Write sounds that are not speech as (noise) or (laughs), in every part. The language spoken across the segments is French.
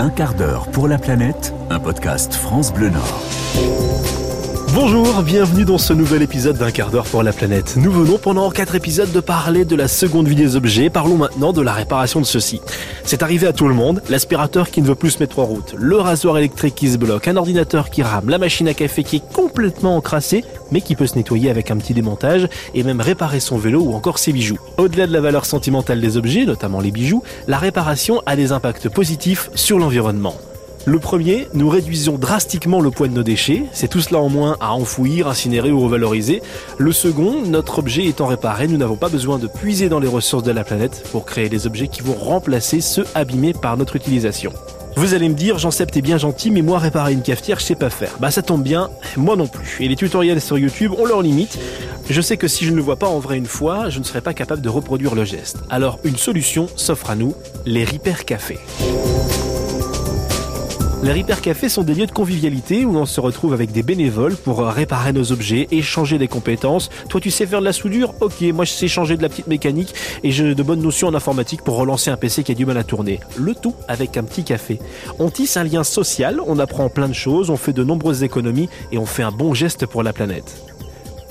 Un quart d'heure pour la planète, un podcast France Bleu Nord. Bonjour, bienvenue dans ce nouvel épisode d'un quart d'heure pour la planète. Nous venons pendant quatre épisodes de parler de la seconde vie des objets. Parlons maintenant de la réparation de ceux-ci. C'est arrivé à tout le monde. L'aspirateur qui ne veut plus se mettre en route, le rasoir électrique qui se bloque, un ordinateur qui rame, la machine à café qui est complètement encrassée, mais qui peut se nettoyer avec un petit démontage et même réparer son vélo ou encore ses bijoux. Au-delà de la valeur sentimentale des objets, notamment les bijoux, la réparation a des impacts positifs sur l'environnement. Le premier, nous réduisons drastiquement le poids de nos déchets, c'est tout cela en moins à enfouir, incinérer ou revaloriser. Le second, notre objet étant réparé, nous n'avons pas besoin de puiser dans les ressources de la planète pour créer des objets qui vont remplacer ceux abîmés par notre utilisation. Vous allez me dire, Jean-Sept est bien gentil, mais moi réparer une cafetière, je sais pas faire. Bah ça tombe bien, moi non plus. Et les tutoriels sur YouTube ont leurs limites. Je sais que si je ne le vois pas en vrai une fois, je ne serai pas capable de reproduire le geste. Alors une solution s'offre à nous, les Repair Café. Les Repair Cafés sont des lieux de convivialité où on se retrouve avec des bénévoles pour réparer nos objets, échanger des compétences. Toi, tu sais faire de la soudure? Ok, moi je sais changer de la petite mécanique et j'ai de bonnes notions en informatique pour relancer un PC qui a du mal à tourner. Le tout avec un petit café. On tisse un lien social, on apprend plein de choses, on fait de nombreuses économies et on fait un bon geste pour la planète.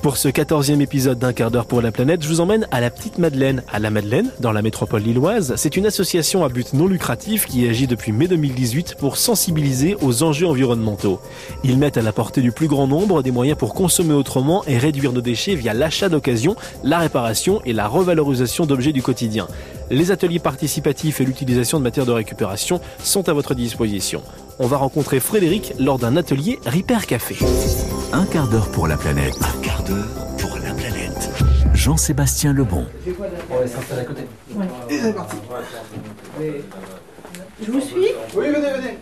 Pour ce quatorzième épisode d'un quart d'heure pour la planète, je vous emmène à la Petite Madeleine, à la Madeleine, dans la métropole lilloise. C'est une association à but non lucratif qui agit depuis mai 2018 pour sensibiliser aux enjeux environnementaux. Ils mettent à la portée du plus grand nombre des moyens pour consommer autrement et réduire nos déchets via l'achat d'occasion, la réparation et la revalorisation d'objets du quotidien. Les ateliers participatifs et l'utilisation de matières de récupération sont à votre disposition. On va rencontrer Frédéric lors d'un atelier Repair Café. Un quart d'heure pour la planète. Un quart d'heure pour la planète. Jean-Sébastien Lebon. Et c'est parti. Je vous suis Oui, venez, venez.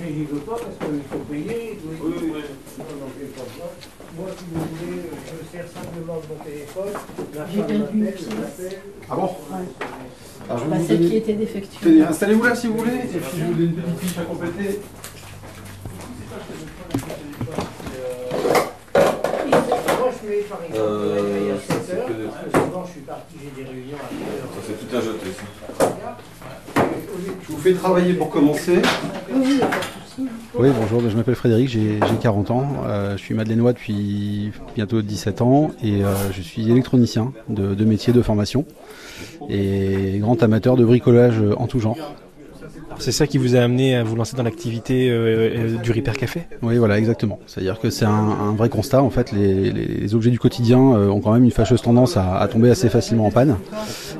Mais j'y veux pas parce qu'il faut payer. Oui, oui, oui. Non, non, j'ai pas besoin. Moi, si vous voulez, je me sers simplement de mon téléphone. La J'ai femme m'appelle, pièce. je l'appelle. Ah bon Alors, je vais Bah, vous Celle qui était défectueuse. Installez-vous là si vous voulez, et puis je vous donne une petite fiche à compléter. Moi, je mets par exemple Euh, ça, 7 c'est heures, que des- parce que souvent je suis parti, j'ai des réunions à 8 heures. Ça, c'est tout à jeter, ça. Je vous fais travailler pour commencer. Oui, bonjour, je m'appelle Frédéric, j'ai j'ai 40 ans, euh, je suis madeleinois depuis bientôt 17 ans et euh, je suis électronicien de métier, de formation et grand amateur de bricolage en tout genre. C'est ça qui vous a amené à vous lancer dans l'activité euh, euh, du Repair Café? Oui, voilà, exactement. C'est-à-dire que c'est un, vrai constat. En fait, les, objets du quotidien euh, ont quand même une fâcheuse tendance à, tomber assez facilement en panne.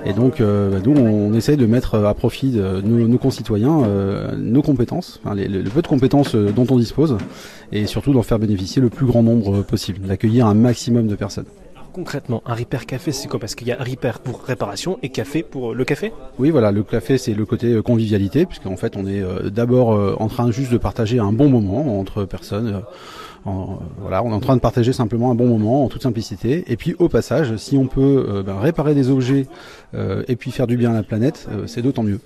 Et donc, bah, nous, on essaie de mettre à profit de nos, concitoyens nos compétences, le, peu de compétences dont on dispose, et surtout d'en faire bénéficier le plus grand nombre possible, d'accueillir un maximum de personnes. Concrètement, un Repair Café, c'est quoi? Parce qu'il y a Repair pour réparation et Café pour le café? Oui, voilà, le café, c'est le côté euh, convivialité, puisqu'en fait, on est euh, d'abord euh, en train juste de partager un bon moment entre personnes. euh, euh, voilà, on est en train de partager simplement un bon moment en toute simplicité. Et puis, au passage, si on peut euh, ben, réparer des objets euh, et puis faire du bien à la planète, euh, c'est d'autant mieux.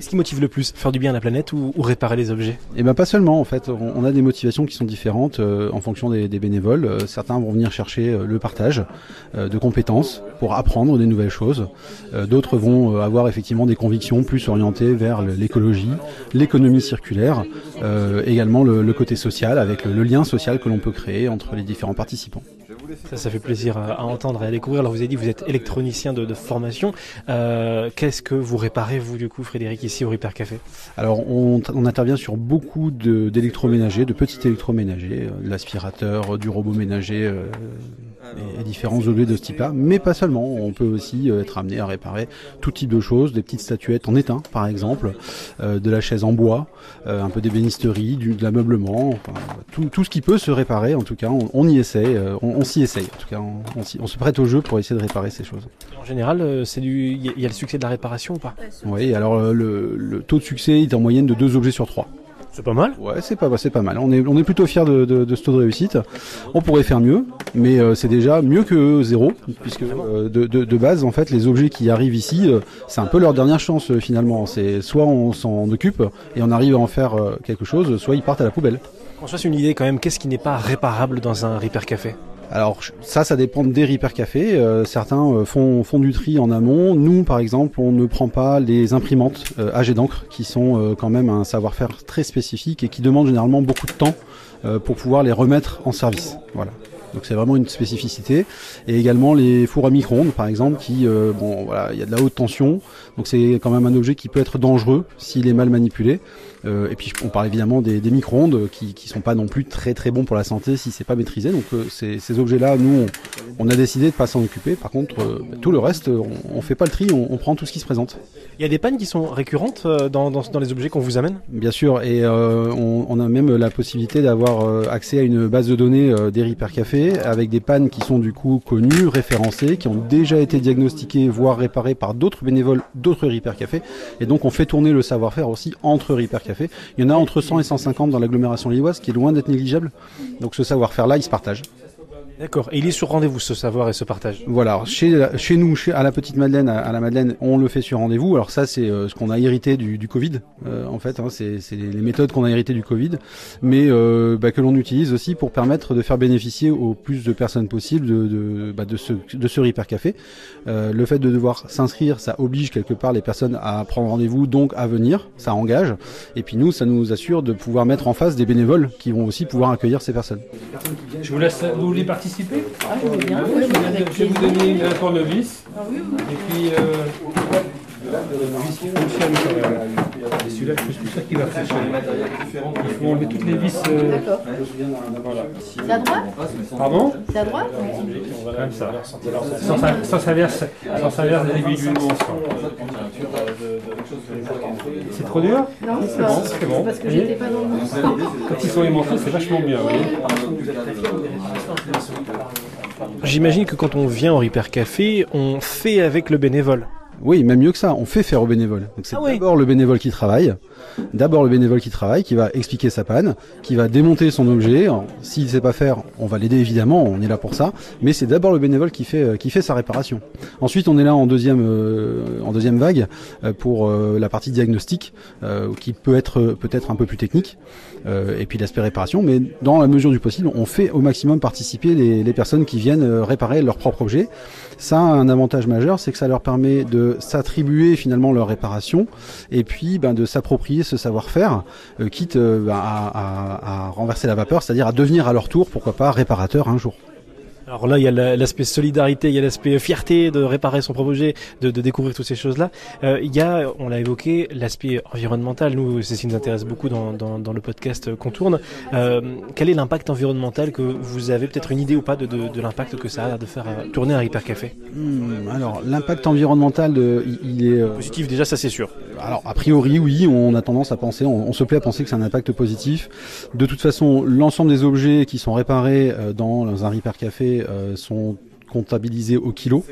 Qu'est-ce qui motive le plus Faire du bien à la planète ou, réparer les objets? Et ben pas seulement en fait, on, a des motivations qui sont différentes euh, en fonction des, bénévoles. Euh, certains vont venir chercher euh, le partage de compétences pour apprendre des nouvelles choses. D'autres vont avoir effectivement des convictions plus orientées vers l'écologie, l'économie circulaire, également le, côté social avec le lien social que l'on peut créer entre les différents participants. Ça, ça fait plaisir à, à entendre et à découvrir. Alors, vous avez dit, vous êtes électronicien de, formation. Euh, Qu'est-ce que vous réparez, vous, du coup, Frédéric, ici au Repair Café? Alors on, on intervient sur beaucoup d'électroménagers, de, petits électroménagers, euh, de l'aspirateur, euh, du robot ménager euh, et, différents objets de ce type-là, mais pas seulement. On peut aussi euh, être amené à réparer tout type de choses, des petites statuettes en étain par exemple, euh, de la chaise en bois, euh, un peu d'ébénisterie, de l'ameublement, enfin, tout, tout ce qui peut se réparer. En tout cas, on, on y essaie, euh, on, on s'y essaye. En tout cas, on, on s'y- on se prête au jeu pour essayer de réparer ces choses. En général, c'est du, il y, a- il y a le succès de la réparation ou pas? Oui, alors le, le taux de succès est en moyenne de deux objets sur trois. C'est pas mal. Ouais, c'est pas, c'est pas mal. On est, on est plutôt fiers de, de, de ce taux de réussite. On pourrait faire mieux, mais euh, c'est déjà mieux que zéro, puisque euh, de, de, de base, en fait, les objets qui arrivent ici, euh, c'est un peu leur dernière chance euh, finalement. C'est soit on s'en occupe et on arrive à en faire euh, quelque chose, soit ils partent à la poubelle. Qu'on se fasse une idée quand même, qu'est-ce qui n'est pas réparable dans un Repair Café? Alors ça, ça dépend des Repair Café. Euh, certains euh, font, du tri en amont. Nous, par exemple, on ne prend pas les imprimantes euh, AG d'encre, qui sont euh, quand même un savoir-faire très spécifique et qui demandent généralement beaucoup de temps pour pouvoir les remettre en service. Voilà. Donc c'est vraiment une spécificité. Et également les fours à micro-ondes, par exemple, qui, bon, voilà, il y a de la haute tension. Donc c'est quand même un objet qui peut être dangereux s'il est mal manipulé. Euh, et puis on parle évidemment des, des micro-ondes qui, qui sont pas non plus très très bons pour la santé si c'est pas maîtrisé. Donc euh, ces, ces objets-là, nous, on, on a décidé de pas s'en occuper. Par contre, euh, tout le reste, on, on fait pas le tri, on, on prend tout ce qui se présente. Il y a des pannes qui sont récurrentes euh, dans, dans, dans les objets qu'on vous amène? Bien sûr, et euh, on, on a même la possibilité d'avoir euh, accès à une base de données euh, des Repair Café avec des pannes qui sont du coup connues, référencées, qui ont déjà été diagnostiquées, voire réparées par d'autres bénévoles, d'autres Repair Café. Et donc on fait tourner le savoir-faire aussi entre Repair Café. Il y en a entre 100 et 150 dans l'agglomération lilloise, qui est loin d'être négligeable. Donc ce savoir-faire-là, il se partage. D'accord. Et il est sur rendez-vous ce savoir et ce partage. Voilà, alors, chez, chez nous, chez, à la Petite Madeleine, à, à la Madeleine, on le fait sur rendez-vous. Alors ça, c'est euh, ce qu'on a hérité du, du Covid, euh, en fait. Hein, c'est c'est les méthodes qu'on a héritées du Covid, mais euh, bah, que l'on utilise aussi pour permettre de faire bénéficier au plus de personnes possible de, de, bah, de ce, de ce Repair Café. Euh, le fait de devoir s'inscrire, ça oblige quelque part les personnes à prendre rendez-vous, donc à venir, ça engage. Et puis nous, ça nous assure de pouvoir mettre en face des bénévoles qui vont aussi pouvoir accueillir ces personnes. Je vous laisse, vous voulez participer Ah, je veux bien. Je Oui, vais je vous donner un tournevis. Ah oui, oui. Et puis, euh, Et celui-là, je suis sûr qu'il va fonctionner. Il faut enlever toutes les vis. euh, voilà. C'est à droite Pardon C'est à droite Comme ça. Sans, sa- sans s'inverse sans s'inverse montre. C'est trop dur Non, c'est bon, bon. Parce que j'étais pas dans le. Quand ils sont aimantés, c'est vachement bien. J'imagine que quand on vient au Repair Café, on fait avec le bénévole. Oui, même mieux que ça, on fait faire au bénévole. Donc c'est Ah oui. d'abord le bénévole qui travaille, d'abord le bénévole qui travaille, qui va expliquer sa panne, qui va démonter son objet. S'il sait pas faire, on va l'aider évidemment, on est là pour ça. Mais c'est d'abord le bénévole qui fait euh, qui fait sa réparation. Ensuite, on est là en deuxième euh, en deuxième vague euh, pour euh, la partie diagnostic, euh, qui peut être euh, peut-être un peu plus technique. Euh, et puis l'aspect réparation, mais dans la mesure du possible, on fait au maximum participer les, les personnes qui viennent réparer leur propre objet. Ça a un avantage majeur, c'est que ça leur permet de s'attribuer finalement leur réparation et puis ben, de s'approprier ce savoir-faire, euh, quitte euh, ben, à, à- à renverser la vapeur, c'est-à-dire à devenir à leur tour, pourquoi pas, réparateur un jour. Alors là, il y a la- l'aspect solidarité, il y a l'aspect fierté de réparer son propre objet, de, de découvrir toutes ces choses-là. Euh, il y a, on l'a évoqué, l'aspect environnemental. Nous, c'est ce qui nous intéresse beaucoup dans, dans, dans le podcast qu'on tourne. Euh, quel est l'impact environnemental que vous avez peut-être une idée ou pas de, de, de l'impact que ça a de faire euh, tourner un Hyper Café Hmm, alors l'impact environnemental, euh, il, il est... Positif déjà, ça c'est sûr. Alors a priori oui, on a tendance à penser, on, on se plaît à penser que c'est un impact positif. De toute façon, l'ensemble des objets qui sont réparés euh, dans un Repair Euh, sont comptabilisés au kilo.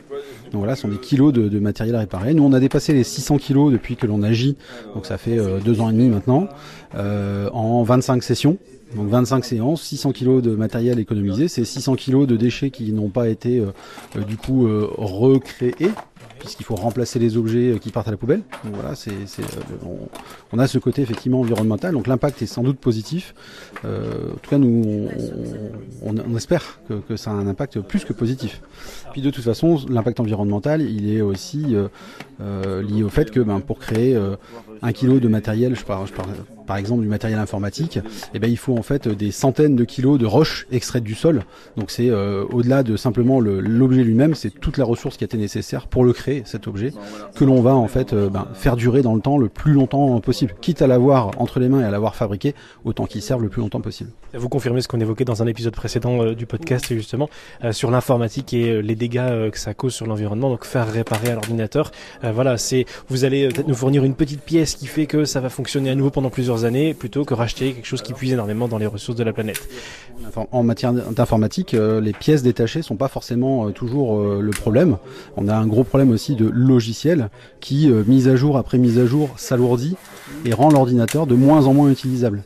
Donc voilà, ce sont des kilos de, matériel à réparer. Nous, on a dépassé les 600 kilos depuis que l'on agit, donc ça fait euh, deux ans et demi maintenant, euh, en 25 sessions. Donc 25 séances, 600 kilos de matériel économisé, c'est 600 kilos de déchets qui n'ont pas été du coup recréés puisqu'il faut remplacer les objets euh, qui partent à la poubelle. Donc voilà, euh, on, a ce côté effectivement environnemental, donc l'impact est sans doute positif. Euh, en tout cas, nous, on, espère que, que ça a un impact plus que positif. Puis de toute façon, l'impact environnemental, il est aussi lié au fait que ben, pour créer un kilo de matériel, je parle, je parle par exemple du matériel informatique, eh ben, il faut en fait des centaines de kilos de roches extraites du sol. Donc c'est euh, au-delà de simplement le- l'objet lui-même, c'est toute la ressource qui a été nécessaire pour le créer, cet objet, que l'on va en fait euh, ben, faire durer dans le temps le plus longtemps possible. Quitte à l'avoir entre les mains et à l'avoir fabriqué, autant qu'il serve le plus longtemps possible. Vous confirmez ce qu'on évoquait dans un épisode précédent euh, du podcast justement sur l'informatique et les dégâts que ça cause sur l'environnement. Donc faire réparer à l'ordinateur, voilà, c'est vous allez peut-être nous fournir une petite pièce qui fait que ça va fonctionner à nouveau pendant plusieurs années, plutôt que racheter quelque chose qui puise énormément dans les ressources de la planète. En matière d'informatique, euh, les pièces détachées sont pas forcément euh, toujours euh, le problème. On a un gros problème aussi de logiciel qui, mise à jour après mise à jour, s'alourdit et rend l'ordinateur de moins en moins utilisable.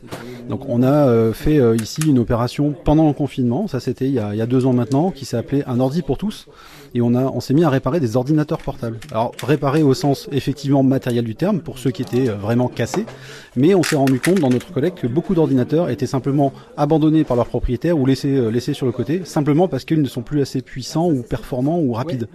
Donc on a fait ici une opération pendant le confinement, ça c'était il, il y a deux ans maintenant, qui appelé un ordi pour tous. Et on a, on s'est mis à réparer des ordinateurs portables. Alors réparer au sens effectivement matériel du terme pour ceux qui étaient euh, vraiment cassés, mais on s'est rendu compte dans notre collecte que beaucoup d'ordinateurs étaient simplement abandonnés par leurs propriétaires ou laissés, euh, laissés sur le côté, simplement parce qu'ils ne sont plus assez puissants ou performants ou rapides.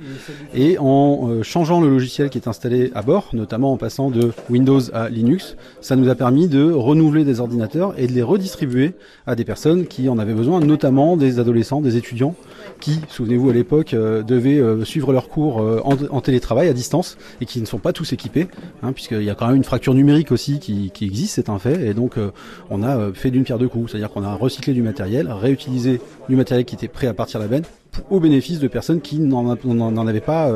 Et en euh, changeant le logiciel qui est installé à bord, notamment en passant de Windows à Linux, ça nous a permis de renouveler des ordinateurs et de les redistribuer à des personnes qui en avaient besoin, notamment des adolescents, des étudiants qui, souvenez-vous à l'époque, euh, devaient euh, suivre leurs cours euh, en, télétravail à distance et qui ne sont pas tous équipés, hein, puisqu'il y a quand même une fracture numérique aussi qui, existe, c'est un fait, et donc euh, on a fait d'une pierre deux coups, c'est-à-dire qu'on a recyclé du matériel, réutilisé du matériel qui était prêt à partir la benne au bénéfice de personnes qui n'en avaient pas,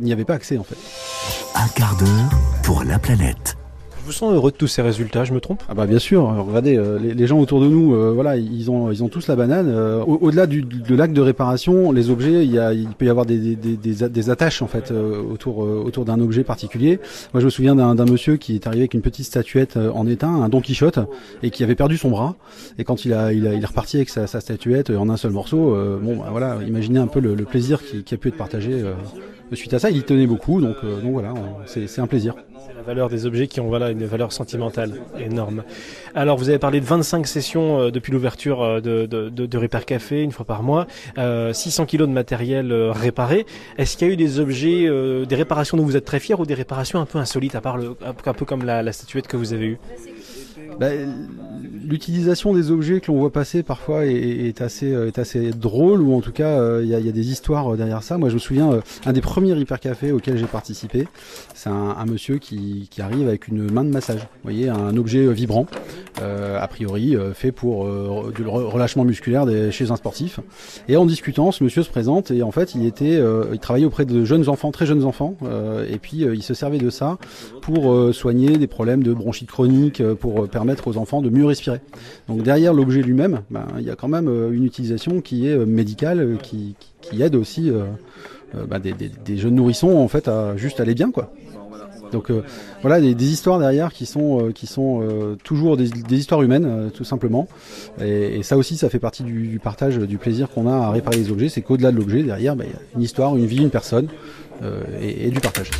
n'y avaient pas accès en fait. Un quart d'heure pour la planète. Vous sens heureux de tous ces résultats, je me trompe? Ah bah bien sûr, regardez, euh, les, gens autour de nous, euh, voilà, ils ont ils ont tous la banane. euh, au- Au-delà du, de l'acte de réparation, les objets, il, y a, il peut y avoir des, des, des, des attaches en fait euh, autour euh, autour d'un objet particulier. Moi, je me souviens d'un monsieur qui est arrivé avec une petite statuette euh, en étain, un Don Quichotte, et qui avait perdu son bras. Et quand il a il, a, il est reparti avec sa, sa statuette en un seul morceau, bon, bah, voilà, imaginez un peu le, le plaisir qui, qui a pu être partagé suite à ça. Il y tenait beaucoup, donc donc voilà, c'est un plaisir. La valeur des objets qui ont voilà, une valeur sentimentale énorme. Alors, vous avez parlé de 25 sessions euh, depuis l'ouverture euh, de, de, de, de Repair Café, une fois par mois, euh, 600 kilos de matériel euh, réparé. Est-ce qu'il y a eu des objets, euh, des réparations dont vous êtes très fiers ou des réparations un peu insolites, à part le, un peu comme la, la statuette que vous avez eue? Bah, L'utilisation des objets que l'on voit passer parfois est, euh, assez drôle ou en tout cas euh, il y, a, des histoires euh, derrière ça. Moi je me souviens un des premiers hyper cafés auxquels j'ai participé, c'est un, monsieur qui, arrive avec une main de massage. Vous voyez un objet vibrant a priori fait pour du re- relâchement musculaire des, chez un sportif. Et en discutant, ce monsieur se présente et en fait il était il travaillait auprès de jeunes enfants, très jeunes enfants et puis il se servait de ça pour soigner des problèmes de bronchite chronique, pour permettre aux enfants de mieux respirer. Donc derrière l'objet lui-même, ben, il y a quand même euh, une utilisation qui est euh, médicale, euh, qui, aide aussi ben, des, jeunes nourrissons en fait à juste aller bien quoi. Donc voilà des, histoires derrière qui sont qui sont toujours des, histoires humaines tout simplement. Et, ça aussi ça fait partie du, partage du plaisir qu'on a à réparer les objets, c'est qu'au-delà de l'objet derrière ben, il y a une histoire, une vie, une personne et du partage.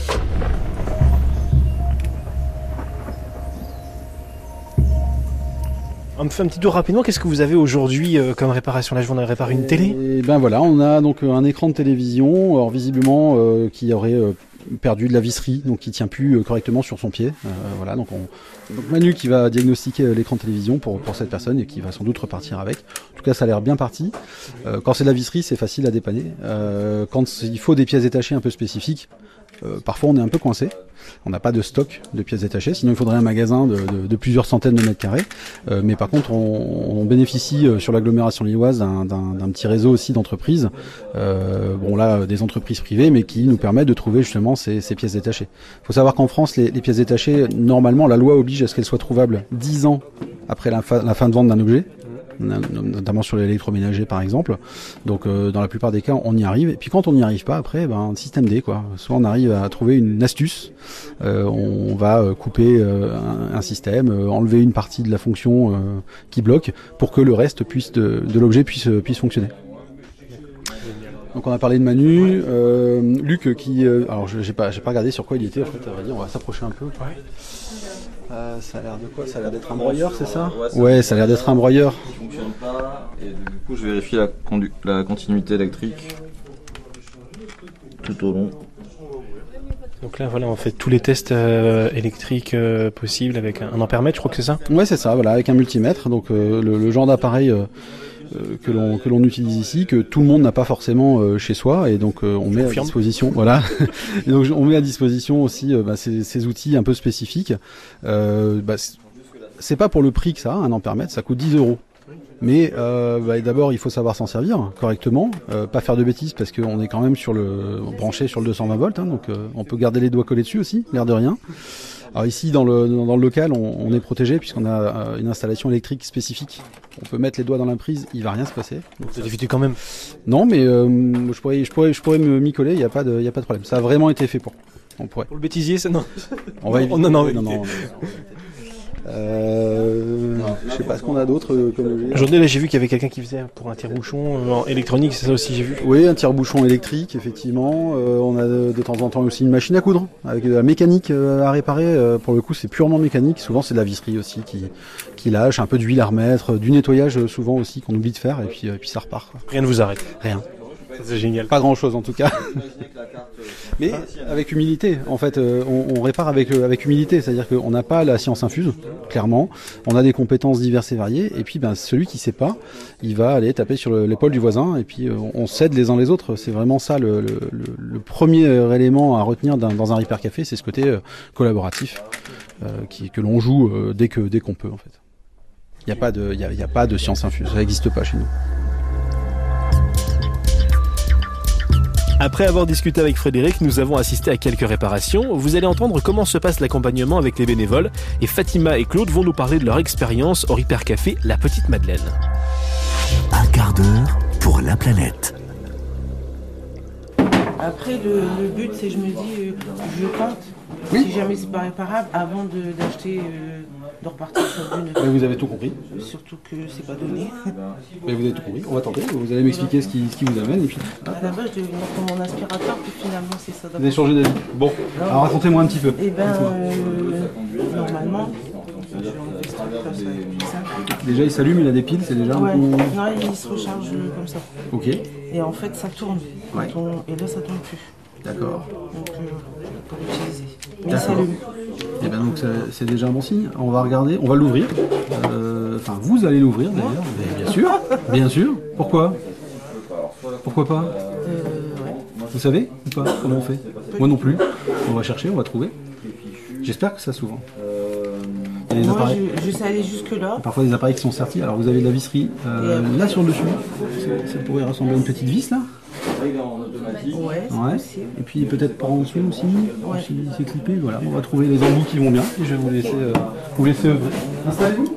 On me fait un petit tour rapidement. Qu'est-ce que vous avez aujourd'hui euh, comme réparation? Là, je vous réparé une télé. Et ben voilà, on a donc euh, un écran de télévision, alors visiblement euh, qui aurait perdu de la visserie, donc qui tient plus correctement sur son pied. Voilà, donc, on, donc Manu qui va diagnostiquer l'écran de télévision pour, pour cette personne et qui va sans doute repartir avec. En tout cas, ça a l'air bien parti. Quand c'est de la visserie, c'est facile à dépanner. Quand il faut des pièces détachées un peu spécifiques, euh, parfois on est un peu coincé. On n'a pas de stock de pièces détachées, sinon il faudrait un magasin de, plusieurs centaines de mètres carrés. Euh, mais par contre, on, bénéficie euh, sur l'agglomération lilloise d'un- petit réseau aussi d'entreprises. Bon là, des entreprises privées, mais qui nous permettent de trouver justement ces, ces pièces détachées. Il faut savoir qu'en France, les, pièces détachées, normalement, la loi oblige à ce qu'elles soient trouvables 10 ans après la fin de vente d'un objet notamment sur l'électroménager par exemple. Donc euh, dans la plupart des cas, on y arrive. Et puis quand on n'y arrive pas, après, ben système D quoi. Soit on arrive à trouver une astuce, euh, on va euh, couper euh, un, un système, euh, enlever une partie de la fonction qui bloque, pour que le reste puisse de, de l'objet puisse puisse fonctionner. Donc on a parlé de Manu, euh, Luc qui, euh, alors j'ai pas j'ai pas regardé sur quoi il était en fait. On va s'approcher un peu. Euh, ça a l'air de quoi? Ça a l'air d'être un broyeur, c'est ça? Ouais, ça a l'air d'être un broyeur. qui fonctionne pas et du coup je vérifie la, condu- la continuité électrique tout au long. Donc là, voilà, on fait tous les tests euh, électriques euh, possibles avec un, un ampèremètre, je crois que c'est ça? Ouais, c'est ça, voilà, avec un multimètre, donc euh, le, le genre d'appareil que l'on que l'on utilise ici, que tout le monde n'a pas forcément euh, chez soi, et donc euh, on met à disposition, voilà, (laughs) et donc on met à disposition aussi euh, bah, ces, ces outils un peu spécifiques. Euh, bah, c'est- pas pour le prix que ça, un ampèremètre, ça coûte 10 euros. Mais euh, bah, d'abord, il faut savoir s'en servir correctement, euh, pas faire de bêtises parce qu'on est quand même sur le branché sur le 220 volts, hein, donc euh, on peut garder les doigts collés dessus aussi, l'air de rien. Alors ici, dans le, dans, le local, on, on est protégé puisqu'on a euh, une installation électrique spécifique. On peut mettre les doigts dans la prise, il va rien se passer. Donc, Vous évitez quand même. non, mais euh, je pourrais, je pourrais, je pourrais me m'y coller. Il n'y a pas de, il a pas de problème. Ça a vraiment été fait pour. On pourrait. Pour le bêtisier, c'est non. On va (laughs) éviter. non, non, non, non, non. Euh, Là sais pas ce qu'on a d'autre euh, comme. Aujourd'hui, là, j'ai vu qu'il y avait quelqu'un qui faisait pour un tire-bouchon euh, électronique, c'est ça aussi, j'ai vu. Oui, un tire-bouchon électrique, effectivement. Euh, on a de, de temps en temps aussi une machine à coudre avec de la mécanique euh, à réparer. Euh, pour le coup, c'est purement mécanique. Souvent, c'est de la visserie aussi qui, qui lâche, un peu d'huile à remettre, du nettoyage souvent aussi qu'on oublie de faire et puis, euh, puis ça repart. quoi. Rien ne vous arrête. Rien. Ça, c'est génial. Pas grand-chose en tout cas. (laughs) Mais avec humilité, en fait, euh, on, on répare avec, euh, avec humilité, c'est-à-dire qu'on n'a pas la science infuse, clairement. On a des compétences diverses et variées, et puis ben, celui qui sait pas, il va aller taper sur le- l'épaule du voisin, et puis euh, on s'aide les uns les autres. C'est vraiment ça le, le- le- le premier euh, élément à retenir dans un Repair Café, c'est ce côté euh, collaboratif euh, qui, que l'on joue euh, dès que dès qu'on peut, en fait. Il n'y a, pas de- a, y a pas de science infuse, ça n'existe pas chez nous. Après avoir discuté avec Frédéric, nous avons assisté à quelques réparations. Vous allez entendre comment se passe l'accompagnement avec les bénévoles. Et Fatima et Claude vont nous parler de leur expérience au Repair Café La Petite Madeleine. Un quart d'heure pour la planète. Après, le, le but, c'est, je me dis, euh, je si jamais c'est pas réparable, avant de- d'acheter, euh, de repartir sur du neuf. Mais vous avez tout compris. Surtout que c'est pas donné. (laughs) Mais vous avez tout compris. On va tenter. Vous allez m'expliquer ce qui, ce qui vous amène, et puis À la base, je devais mon aspirateur, puis finalement, c'est ça vous avez changé d'avis. Bon, alors racontez-moi un petit peu. Et ben, euh, normalement. Déjà, il s'allume, il a des piles, c'est déjà un Ouais, bon- non, il se recharge euh, comme ça. Ok, Et en fait, ça tourne. Ouais. Et là, ça tourne plus. D'accord. Donc, euh, je peux l'utiliser. Mais il D'accord. s'allume. Et ben donc c'est déjà un bon signe. On va regarder, on va l'ouvrir. Euh, Enfin, vous allez l'ouvrir d'ailleurs. Mais Bien sûr, (laughs) bien sûr. Pourquoi? Pourquoi pas? Euh. Vous savez ou pas comment on fait? Moi non plus. On va chercher, on va trouver. J'espère que ça s'ouvre. Il y a des Moi, appareils- je, je sais aller jusque-là. Parfois des appareils qui sont sortis. Alors vous avez de la visserie euh, là sur le dessus. Ça- Ça pourrait ressembler à une petite vis là. Ouais. Et puis peut-être par en dessous aussi. Si c'est clippé, voilà. On va trouver les embouts qui vont bien. Et je vais vous laisser, euh, vous laisser œuvrer. Installez-vous.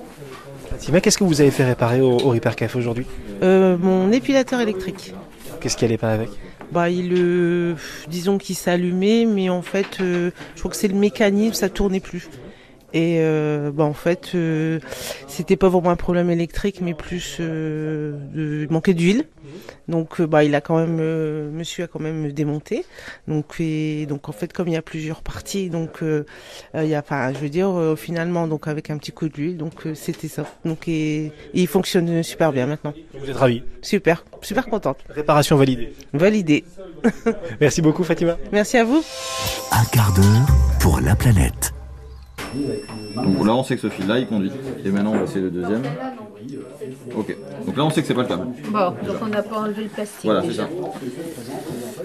Fatima, qu'est-ce que vous avez fait réparer au, au Repair Café aujourd'hui? Euh, mon épilateur électrique. Qu'est-ce qui allait pas avec? Bah, il, euh, disons qu'il s'allumait, mais en fait, euh, je crois que c'est le mécanisme, ça tournait plus. Et euh, bah, en fait, euh, c'était pas vraiment un problème électrique, mais plus euh, de il manquait d'huile. Donc, euh, bah, il a quand même, euh, monsieur a quand même démonté. Donc, et, donc en fait, comme il y a plusieurs parties, donc euh, euh, il y a, enfin, je veux dire, euh, finalement, donc avec un petit coup d'huile, donc euh, c'était ça. Donc, et, et il fonctionne super bien maintenant. Vous êtes ravis? Super, super contente. Réparation validée. Validé. (laughs) Merci beaucoup Fatima. Merci à vous. Un quart d'heure pour la planète. Donc là, on sait que ce fil-là, il conduit. Et maintenant, on va essayer le deuxième. Ok. Donc là, on sait que c'est pas le câble. Bon, donc on n'a pas enlevé le plastique. Voilà, c'est ça.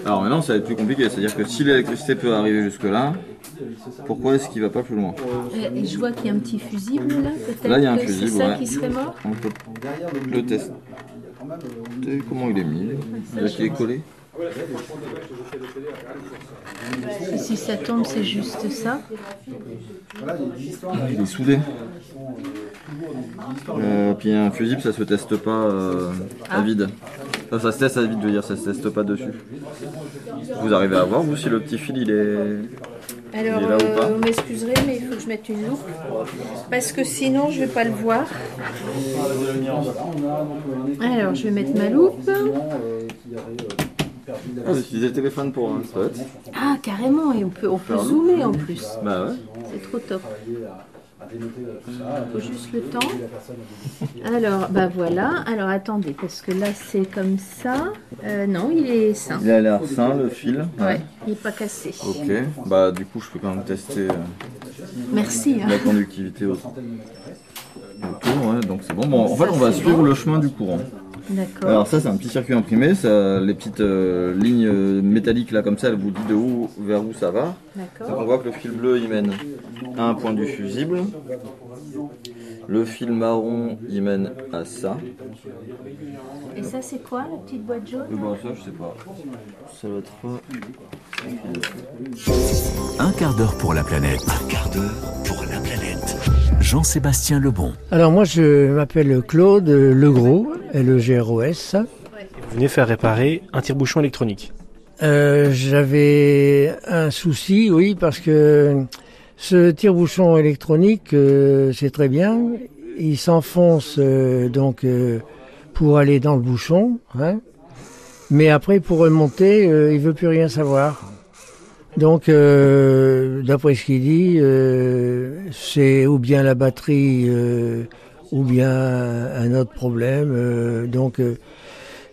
Alors maintenant, ça va être plus compliqué. C'est-à-dire que si l'électricité peut arriver jusque-là, pourquoi est-ce qu'il va pas plus loin Et, et je vois qu'il y a un petit fusible là, peut-être. Là, il y a un fusible, C'est ça ouais. qui serait mort On peut le tester. Comment il est mis qu'il est collé Et Si ça tombe, c'est juste ça. Il est soudé. Euh, puis un fusible, ça se teste pas euh, à vide. Ça, ça se teste à vide, je veux dire, ça se teste pas dessus. Vous arrivez à voir, vous, si le petit fil, il est... Alors, Il est là ou euh, pas vous m'excuserez, mais il faut que je mette une loupe. Parce que sinon, je vais pas le voir. Alors, je vais mettre ma loupe. Ah, vous utilisez le téléphone pour un spot. Ah, carrément, et on peut, on peut zoomer en plus. Bah ouais. C'est trop top. Faut juste le temps. Alors, bah voilà. Alors, attendez, parce que là, c'est comme ça. Euh, non, il est sain. Il a l'air sain, le fil. Ouais, il n'est pas cassé. Ok. Bah du coup, je peux quand même tester euh, Merci. hein. la conductivité ouais, donc c'est bon. Bon, en fait, on va suivre le chemin du courant. D'accord. Alors ça c'est un petit circuit imprimé, ça, les petites euh, lignes euh, métalliques là comme ça, elles vous disent de où vers où ça va. On voit que le fil bleu il mène à un point du fusible. Le fil marron il mène à ça. Et ça, c'est quoi, la petite boîte jaune bon ça je sais pas. Ça va être Un quart d'heure pour la planète. Un quart d'heure pour la planète. Jean-Sébastien Lebon. Alors moi je m'appelle Claude Legros, L-E-G-R-O-S. Vous venez faire réparer un tire-bouchon électronique. Euh, J'avais un souci, oui, parce que ce tire-bouchon électronique, euh, c'est très bien. il s'enfonce euh, donc euh, pour aller dans le bouchon, hein. mais après pour remonter, euh, il veut plus rien savoir. Donc, euh, d'après ce qu'il dit, euh, c'est ou bien la batterie euh, ou bien un autre problème. donc,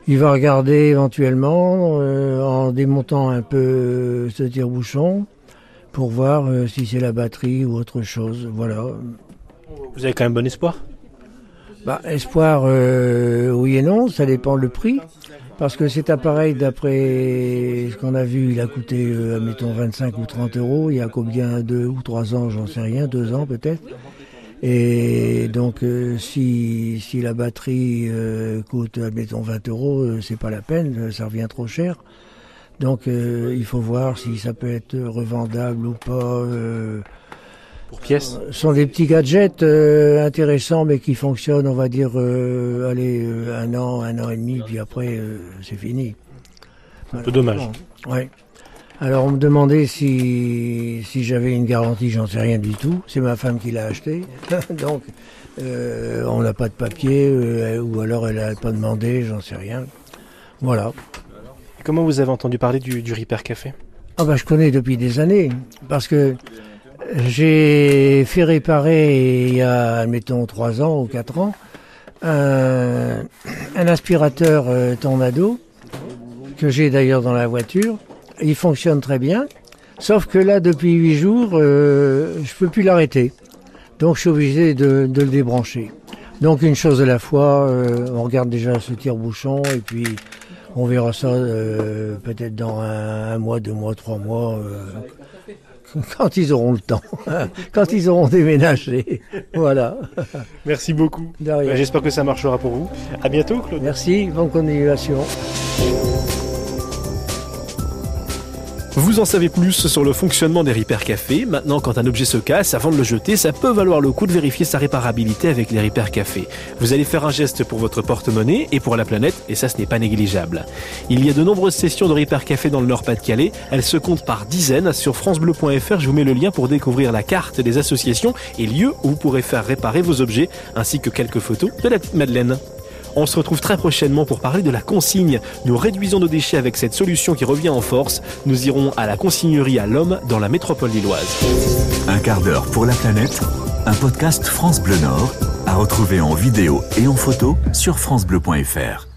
il va regarder éventuellement en démontant un peu ce tire-bouchon pour voir si c'est la batterie ou autre chose. Voilà. Vous avez quand même bon espoir? Bah, espoir, oui et non, ça dépend le prix. Parce que cet appareil, d'après ce qu'on a vu, il a coûté, euh, admettons, 25 ou 30 euros. Il y a combien Deux ou trois ans, j'en sais rien, deux ans peut-être. Et donc, euh, si, si la batterie euh, coûte, admettons, 20 euros, euh, c'est pas la peine, euh, ça revient trop cher. Donc, euh, il faut voir si ça peut être revendable ou pas. Euh, Pour pièce ce sont des petits gadgets euh, intéressants, mais qui fonctionnent, on va dire, euh, allez, euh, un an, un an et demi, puis après, euh, c'est fini. Un peu dommage. Ouais. Alors, on me demandait si, si j'avais une garantie, j'en sais rien du tout. C'est ma femme qui l'a acheté. (laughs) Donc, euh, on n'a pas de papier, euh, ou alors elle n'a pas demandé, j'en sais rien. Voilà. Et comment vous avez entendu parler du, du Repair Café? Ah bah je connais depuis des années, parce que j'ai fait réparer il y a, admettons, trois ans ou quatre ans, un, un aspirateur euh, Tornado, que j'ai d'ailleurs dans la voiture. Il fonctionne très bien, sauf que là, depuis huit jours, euh, je peux plus l'arrêter. Donc je suis obligé de, de le débrancher. Donc une chose à la fois, euh, on regarde déjà ce tire-bouchon et puis on verra ça euh, peut-être dans un, un mois, deux mois, trois mois, euh, (laughs) quand ils auront le temps, quand ils auront déménagé. Voilà. Merci beaucoup. J'espère que ça marchera pour vous. À bientôt, Claude. Merci, bonne continuation. Vous en savez plus sur le fonctionnement des Repair Café. Maintenant, quand un objet se casse, avant de le jeter, ça peut valoir le coup de vérifier sa réparabilité avec les Repair Café. Vous allez faire un geste pour votre porte-monnaie et pour la planète, et ça, ce n'est pas négligeable. Il y a de nombreuses sessions de Repair Café dans le Nord-Pas-de-Calais. Elles se comptent par dizaines. Sur francebleu.fr, je vous mets le lien pour découvrir la carte des associations et lieux où vous pourrez faire réparer vos objets, ainsi que quelques photos de la petite Madeleine. On se retrouve très prochainement pour parler de la consigne. Nous réduisons nos déchets avec cette solution qui revient en force. Nous irons à la consignerie à l'homme dans la métropole lilloise. Un quart d'heure pour la planète, un podcast France Bleu Nord, à retrouver en vidéo et en photo sur francebleu.fr.